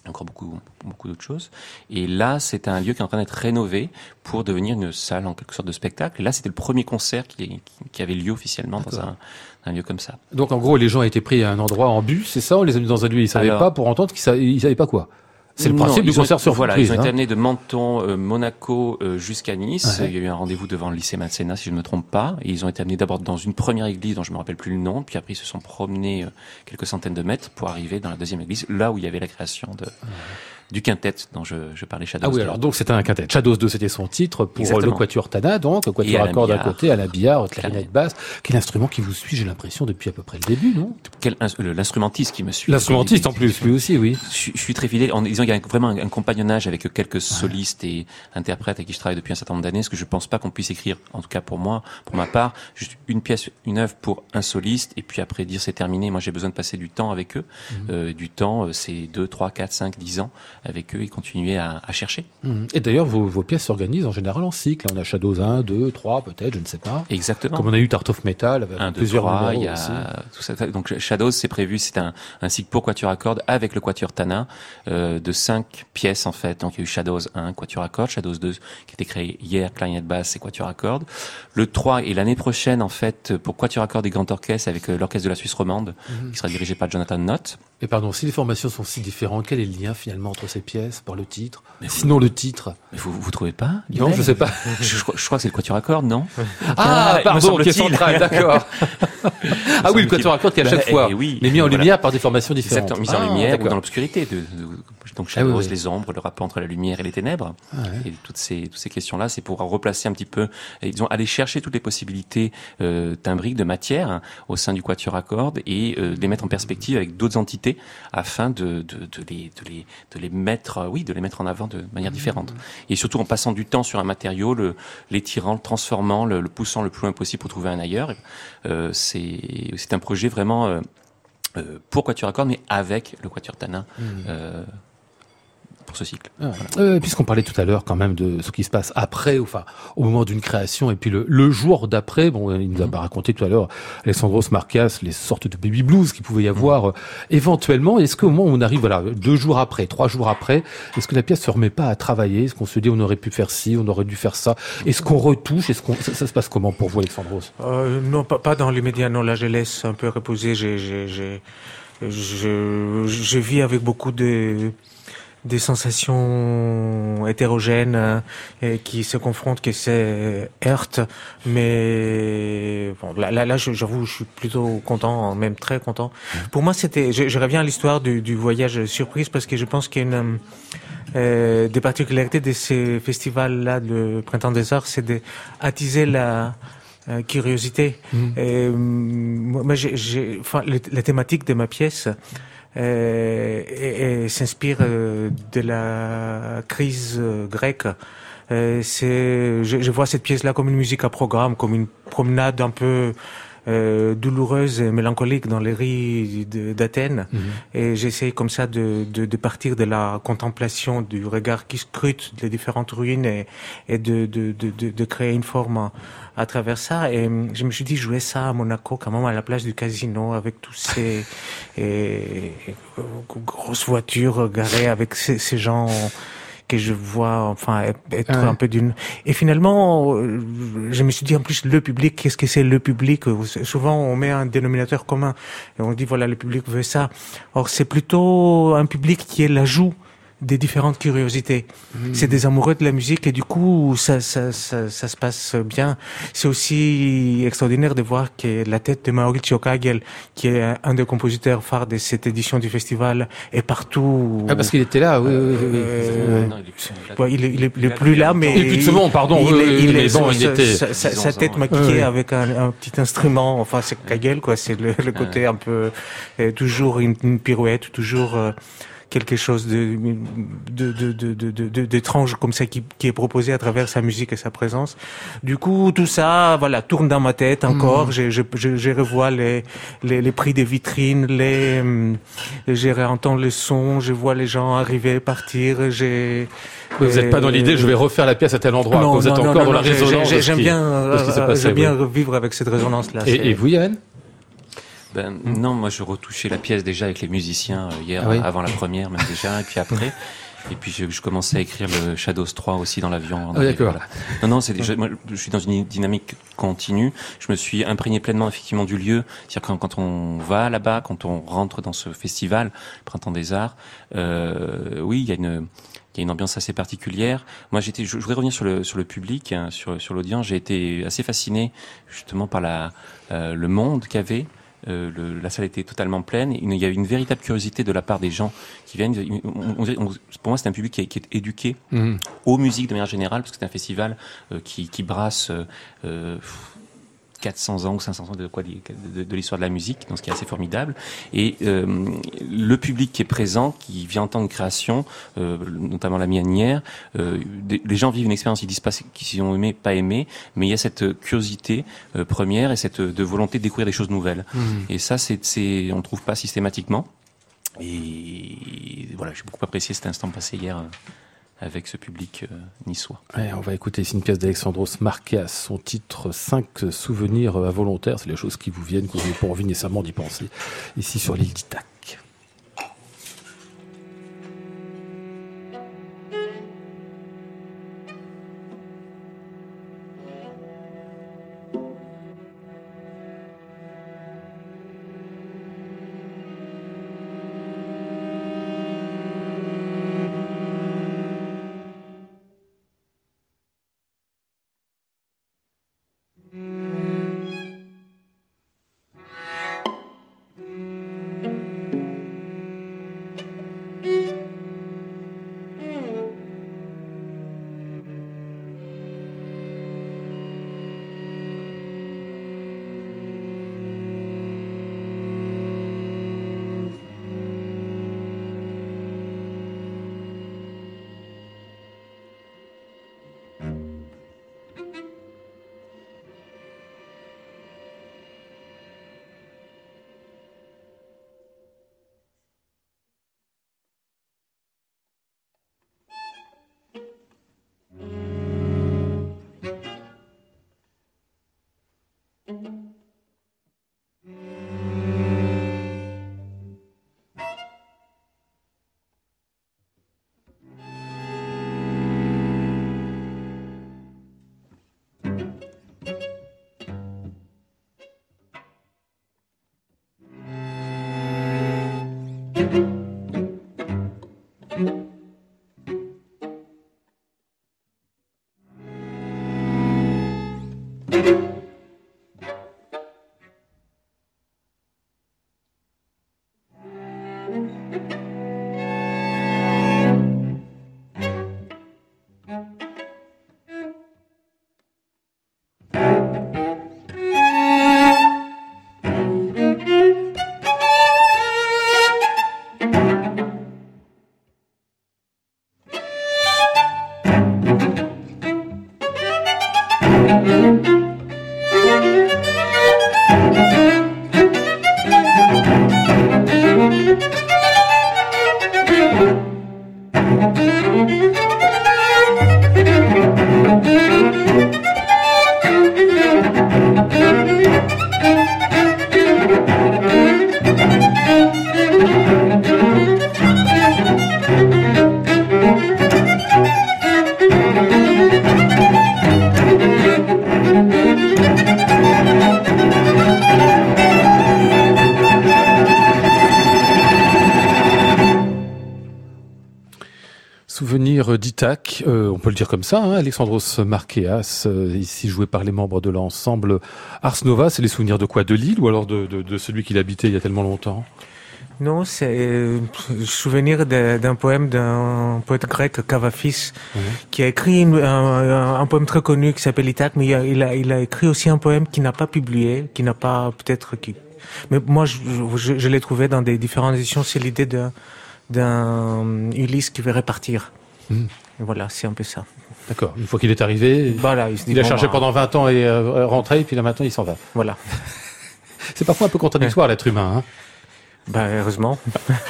encore beaucoup beaucoup d'autres choses. Et là, c'est un lieu qui est en train d'être rénové pour devenir une salle en quelque sorte de spectacle. Et là, c'était le premier concert qui, avait lieu officiellement dans un, un lieu comme ça. Donc en gros, les gens étaient pris à un endroit en bus, c'est ça? On les a mis dans un lieu, ils savaient Alors- pas pour entendre qu'ils savaient, ils savaient pas quoi? C'est le Non, principe du ils ont- concert surprise. Voilà, ils ont été hein. amenés de Menton, euh, Monaco euh, jusqu'à Nice. Ouais. Il y a eu un rendez-vous devant le lycée Masséna, si je ne me trompe pas. Et ils ont été amenés d'abord dans une première église dont je me rappelle plus le nom. Puis après, ils se sont promenés euh, quelques centaines de mètres pour arriver dans la deuxième église, là où il y avait la création de, du quintet dont je, je parlais Shadows Ah oui, 2. alors donc c'était un quintet. Shadows 2, c'était son titre pour Exactement. le Quatuor Tana, donc, Quatuor à cordes à Billard. côté, à la billard, clarinette basse, qui est l'instrument qui vous suit, j'ai l'impression, depuis à peu près le début, non? Quel- L'instrumentiste qui me suit. L'instrumentiste en plus, lui aussi, oui. Je, suis- je suis très fidèle. En disant qu'il y a vraiment un, un compagnonnage avec quelques solistes et interprètes avec qui je travaille depuis un certain nombre d'années, parce que je pense pas qu'on puisse écrire, en tout cas pour moi, pour ma part, juste une pièce, une œuvre pour un soliste, et puis après dire c'est terminé. Moi, j'ai besoin de passer du temps avec eux. Euh, du temps, euh, c'est 2, 3, 4, 5, 10 ans avec eux et continuer à, à chercher. Mhm. Et d'ailleurs, vos, vos pièces s'organisent en général en cycle. On a Shadows 1, 2, 3, peut-être, je ne sais pas. Exactement. Comme on a eu Tart of Metal, avec un, deux, plusieurs trois, numéros il y a aussi. tout ça. Donc Shadows, c'est prévu, c'est un, un cycle pour Quatuor à cordes avec le Quatuor Tana euh, de cinq pièces en fait. Donc il y a eu Shadows 1, Quatuor à cordes, Shadows 2 qui a été créé hier, clarinette basse et Quatuor à cordes. Le 3 et l'année prochaine en fait pour Quatuor à cordes et grand orchestre avec euh, l'orchestre de la Suisse romande Mhm. qui sera dirigé par Jonathan Knott. Et pardon, si les formations sont si différentes, quel est le lien finalement entre ces pièces par le titre Mais vous- Sinon le titre. Mais vous vous trouvez pas Non, je sais pas. je, je crois- je crois que c'est le Quatuor à cordes, non Ah, me pardon, qui est central, d'accord. ah oui, le Quatuor à cordes qui à Bah, chaque fois eh oui, n'est mis en voilà. lumière par des formations différentes. Exactement, mise en Ah, lumière ou dans l'obscurité. De, de- donc Ah oui, Shadows, oui. les ombres, le rapport entre la lumière et les ténèbres. Ah ouais. Et toutes ces, toutes ces questions-là, c'est pour replacer un petit peu, et disons, aller chercher toutes les possibilités euh, timbriques de matière hein, au sein du quatuor à cordes et euh, les mettre en perspective avec d'autres entités afin de, de, de, les, de, les, de les mettre, euh, oui, de les mettre en avant de manière différente. Et surtout en passant du temps sur un matériau, le, l'étirant, le transformant, le, le poussant le plus loin possible pour trouver un ailleurs. Euh, c'est, c'est un projet vraiment euh, pour quatuor cordes, mais avec le quatuor tanin. Euh, pour ce cycle. Ah, euh, Puisqu'on parlait tout à l'heure quand même de ce qui se passe après, enfin au moment d'une création, et puis le, le jour d'après, bon, il nous a pas raconté tout à l'heure, Alexandros Marcas, les sortes de baby blues qu'il pouvait y avoir euh, éventuellement. Est-ce qu'au moment où on arrive, voilà, deux jours après, trois jours après, est-ce que la pièce se remet pas à travailler? Est-ce qu'on se dit on aurait pu faire ci, on aurait dû faire ça? Est-ce qu'on retouche? Est-ce qu'on ça, ça se passe comment pour vous, Alexandros? Euh, non, pas, pas dans l'immédiat. Non, là, je laisse un peu reposer. J'ai, j'ai, j'ai, je, je vis avec beaucoup de des sensations hétérogènes euh, et qui se confrontent, qui se heurtent. Mais bon, là, là, là, j'avoue, je suis plutôt content, même très content. Pour moi, c'était. Je, je reviens à l'histoire du, du voyage surprise parce que je pense qu'il y a une euh, des particularités de ces festivals-là, le Printemps des Arts, c'est de attiser la euh, curiosité. Et, moi, j'ai, j'ai- enfin, la thématique de ma pièce euh, et- et s'inspire euh, de la crise euh, grecque. Euh, je vois cette pièce-là comme une musique à programme, comme une promenade un peu euh, douloureuse et mélancolique dans les rues d'Athènes. Et j'essaie comme ça de, de, de partir de la contemplation, du regard qui scrute les différentes ruines et, et de, de, de, de, de créer une forme à, travers ça. Et hum, je me suis dit, jouer ça à Monaco, quand même à la place du casino, avec tous ces et, et, grosses voitures garées, avec ces, ces gens que je vois enfin être Ouais. un peu d'une et finalement euh, je me suis dit en plus le public qu'est-ce que c'est le public? Souvent on met un dénominateur commun et on dit voilà le public veut ça. Or c'est plutôt un public qui est l'ajout des différentes curiosités. C'est des amoureux de la musique et du coup, ça, ça, ça, ça se passe bien. C'est aussi extraordinaire de voir que la tête de Mauricio Kagel, qui est un des compositeurs phares de cette édition du festival, est partout. Ah, parce qu'il était là, oui, oui, oui. Euh, Non, il est plus- il est, il est, là, mais Il est plus de ce monde, pardon, il est- il mais est- bon, sa- il était- sa, sa- 10 sa ans, tête maquillée avec un, un petit instrument. Enfin, c'est Kagel, quoi. C'est le, le côté un peu euh, toujours une, une pirouette, toujours euh, quelque chose de de de de de- d'étrange comme ça qui, qui est proposé à travers sa musique et sa présence. Du coup, tout ça, voilà, tourne dans ma tête encore. Je, je, je, je revois les, les les prix des vitrines, les hum, je réentends le son, je vois les gens arriver, partir. J'ai Vous n'êtes pas dans l'idée, je vais refaire la pièce à tel endroit. non, vous êtes non, encore non, dans la résonance. ce J'aime bien, euh, j'aime bien vivre avec cette résonance-là. Et, et vous, Yann Ben, non, moi je retouchais la pièce déjà avec les musiciens euh, hier, Ah oui. avant la première même déjà, et puis après. Et puis je, je commençais à écrire le Shadows 3 aussi dans l'avion. Ah, d'accord. voilà. Non, non, c'est déjà, moi, je suis dans une dynamique continue. Je me suis imprégné pleinement effectivement du lieu. C'est-à-dire quand, quand on va là-bas, quand on rentre dans ce festival, Printemps des Arts, euh, oui, il y a une il y a une ambiance assez particulière. Moi, j'étais, je, je voudrais revenir sur le sur le public, hein, sur sur l'audience. J'ai été assez fasciné justement par la euh, le monde qu'avait. Euh, le- la salle était totalement pleine. Il y a eu une véritable curiosité de la part des gens qui viennent. On- on- on- pour moi, c'est un public qui est, qui est éduqué Mhm. aux musiques de manière générale, parce que c'est un festival euh, qui, qui brasse euh, euh, 400 ans ou 500 ans de, quoi, de, de- de l'histoire de la musique, donc ce qui est assez formidable. Et euh, le public qui est présent, qui vient entendre une création, euh, notamment la mienne hier, euh, des- les gens vivent une expérience, ils disent pas qu'ils ont aimé, pas aimé, mais il y a cette curiosité euh, première et cette de volonté de découvrir des choses nouvelles. Et ça, c'est, c'est, on ne trouve pas systématiquement. Et voilà, j'ai beaucoup apprécié cet instant passé hier euh, avec ce public euh, niçois. On va écouter ici une pièce d'Alexandros Marquez, son titre 5 souvenirs involontaires. C'est les choses qui vous viennent, que vous n'avez pas envie nécessairement d'y penser. Ici sur l'île d'Ithac. Comme ça, hein, Alexandros Marqueas, euh, ici joué par les membres de l'ensemble Ars Nova, c'est les souvenirs de quoi? De Lille ou alors de, de, de celui qu'il habitait il y a tellement longtemps? Non, c'est euh, souvenir d'un poème d'un poète grec, Cavafis, qui a écrit une- un, un poème très connu qui s'appelle Ithac, mais il a, il, a, il a écrit aussi un poème qui n'a pas publié, qui n'a pas peut-être... qui Mais moi, je, je, je l'ai trouvé dans des différentes éditions, c'est l'idée d'un Ulysse qui verrait partir. Mhm. Voilà, c'est un peu ça. D'accord, une fois qu'il est arrivé, Voilà, il se dit, il a bon, cherché bah, pendant 20 ans et euh, rentré, et puis là maintenant il s'en va. Voilà. C'est parfois un peu contradictoire l'être humain. Hein. Bah, heureusement.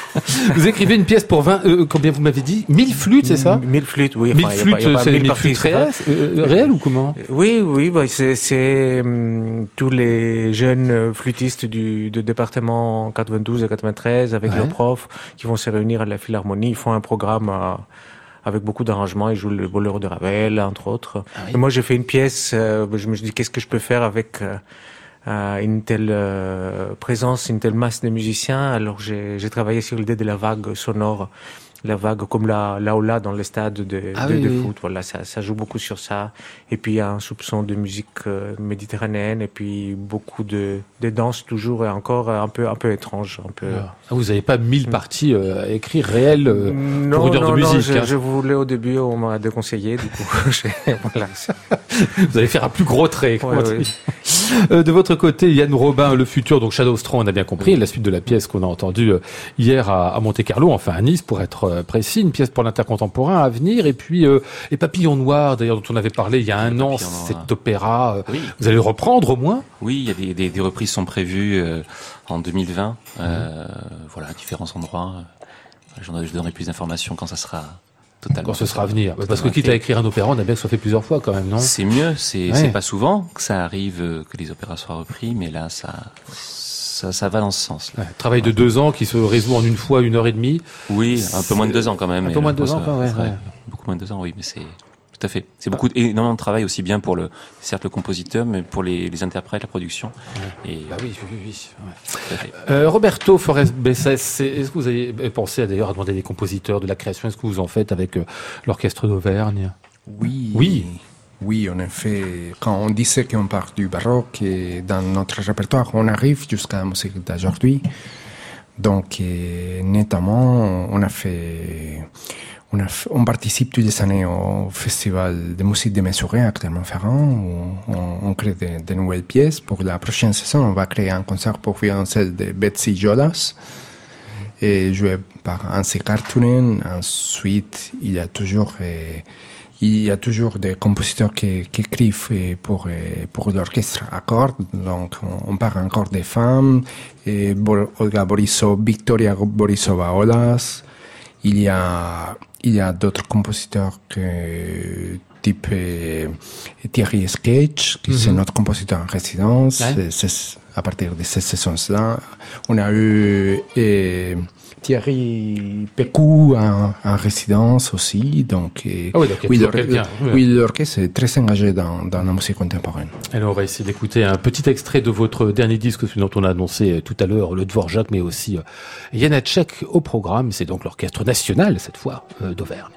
Vous écrivez une pièce pour 20, euh, combien vous m'avez dit? 1000 flûtes, c'est ça? 1000 flûtes, oui. 1000 enfin, il y a flûtes, c'est 1000 1000 parties, flûtes réelles, euh, réelles ou comment? Oui, oui, bah, c'est, hum, tous les jeunes euh, flûtistes du département 92 et 93 avec Ouais. leurs profs qui vont se réunir à la Philharmonie. Ils font un programme euh, avec beaucoup d'arrangements. Ils jouent le Bolero de Ravel, entre autres. Ah oui. Et moi, j'ai fait une pièce. euh, je me suis dit, qu'est-ce que je peux faire avec euh, euh, une telle euh, présence, une telle masse de musiciens? Alors, j'ai, travaillé sur l'idée de la vague sonore. La vague comme la, là ou là dans les stades de, Ah de, oui, de oui. foot. Voilà, ça, ça joue beaucoup sur ça. Et puis il y a un soupçon de musique euh, méditerranéenne et puis beaucoup de, de danse toujours et encore un peu un peu étrange, un peu. Ah, Vous n'avez pas 1000 parties euh, à écrire réelles euh, non, pour une heure non, de non, musique. je, hein. je voulais au début, on m'a déconseillé, du coup, j'ai- voilà. Vous allez faire un plus gros trait. Ouais, ouais. Euh, de votre côté, Yann Robin, le futur, donc Shadow Strong, on a bien compris, la suite de la pièce qu'on a entendue euh, hier à, à Monte Carlo, enfin à Nice pour être précis, une pièce pour l'intercontemporain à venir, et puis euh, les Papillons Noirs, d'ailleurs dont on avait parlé il y a un an, cet opéra. Oui. Vous allez le reprendre au moins? Oui, il y a des, des, des reprises sont prévues euh, en 2020. Euh, voilà, à différents endroits. Euh, je donnerai plus d'informations quand ça sera totalement. quand ce sera à venir. Parce que quitte à écrire un opéra, on a bien que ça fait plusieurs fois quand même, non? C'est mieux. C'est Ouais. pas souvent que ça arrive euh, que les opéras soient repris, mais là, ça, ça, ça va dans ce sens. Ouais, Travail de deux ans qui se résout en une fois, une heure et demie. Oui, un peu moins de deux ans quand même. Un peu moins de deux ans, c'est ouais. Beaucoup moins de deux ans, oui, mais c'est tout à fait. C'est beaucoup, de- énormément de travail aussi bien pour le, certes le compositeur, mais pour les, les interprètes, la production. Et Bah oui, oui, oui. ouais. tout à fait. Euh, Roberto Forest Bessès, c'est- est-ce que vous avez pensé d'ailleurs à demander des compositeurs de la création? Est-ce que vous en faites avec euh, l'orchestre d'Auvergne? Oui. Oui. Oui, en effet, quand on disait qu'on part du baroque et dans notre répertoire, on arrive jusqu'à la musique d'aujourd'hui. Donc, notamment, on a fait, on, participe toutes les années au festival de musique démesurée à Clermont-Ferrand où on, crée de, de nouvelles pièces. Pour la prochaine saison, on va créer un concert pour violoncelle de Betsy Jolas et joué par Anse Kartunen. Ensuite, il y a toujours, euh, il y a toujours des compositeurs qui, écrivent euh, pour, l'orchestre à cordes. Donc, on, parle encore des femmes. Olga Victoria Borisova Olas. Il y a, il y a d'autres compositeurs que, type euh, Thierry Sketch, qui c'est notre compositeur en résidence. Ouais. À partir de cette saison-là, on a eu euh, Thierry Pécou en, en résidence aussi. Donc, euh, Ah oui, donc oui, l'orchestre est très engagé dans, dans la musique contemporaine. Alors on va essayer d'écouter un petit extrait de votre dernier disque, celui dont on a annoncé euh, tout à l'heure, le Dvorak, mais aussi euh, Janacek au programme. C'est donc l'orchestre national, cette fois, euh, d'Auvergne.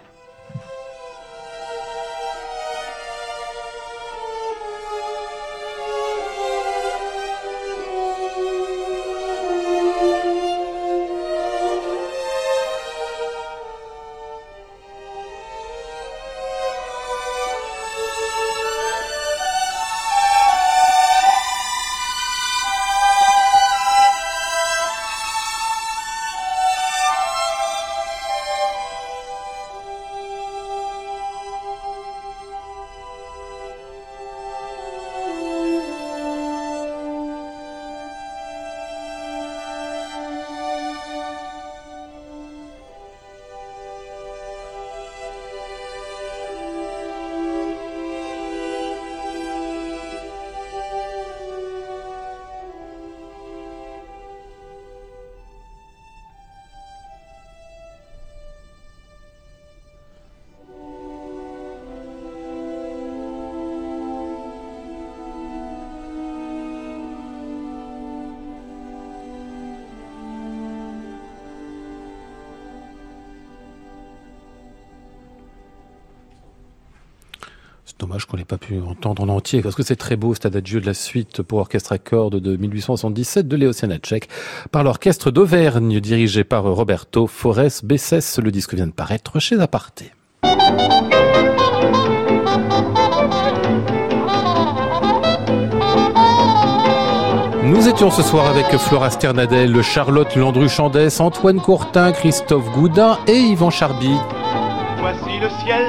Dommage qu'on n'ait pas pu entendre en entier, parce que c'est très beau, cet adagio de la suite pour orchestre à cordes de 1877 de Léo Janacek, par l'orchestre d'Auvergne, dirigé par Roberto Forest Bessès. Le disque vient de paraître chez Aparté. Nous étions ce soir avec Flora Sternadel, Charlotte Landru-Chandès, Antoine Courtin, Christophe Goudin et Yvan Charby. Voici le ciel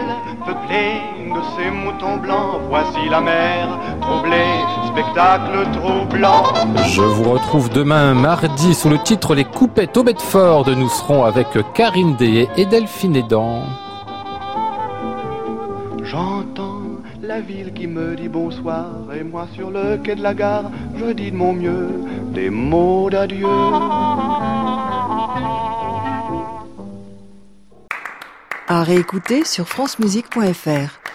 ces moutons blancs, voici la mer troublée, spectacle troublant. Je vous retrouve demain mardi sous le titre Les coupettes au Bedford. Nous serons avec Karine Deye et Delphine Edan. J'entends la ville qui me dit bonsoir et moi sur le quai de la gare, je dis de mon mieux des mots d'adieu. À réécouter sur francemusique.fr.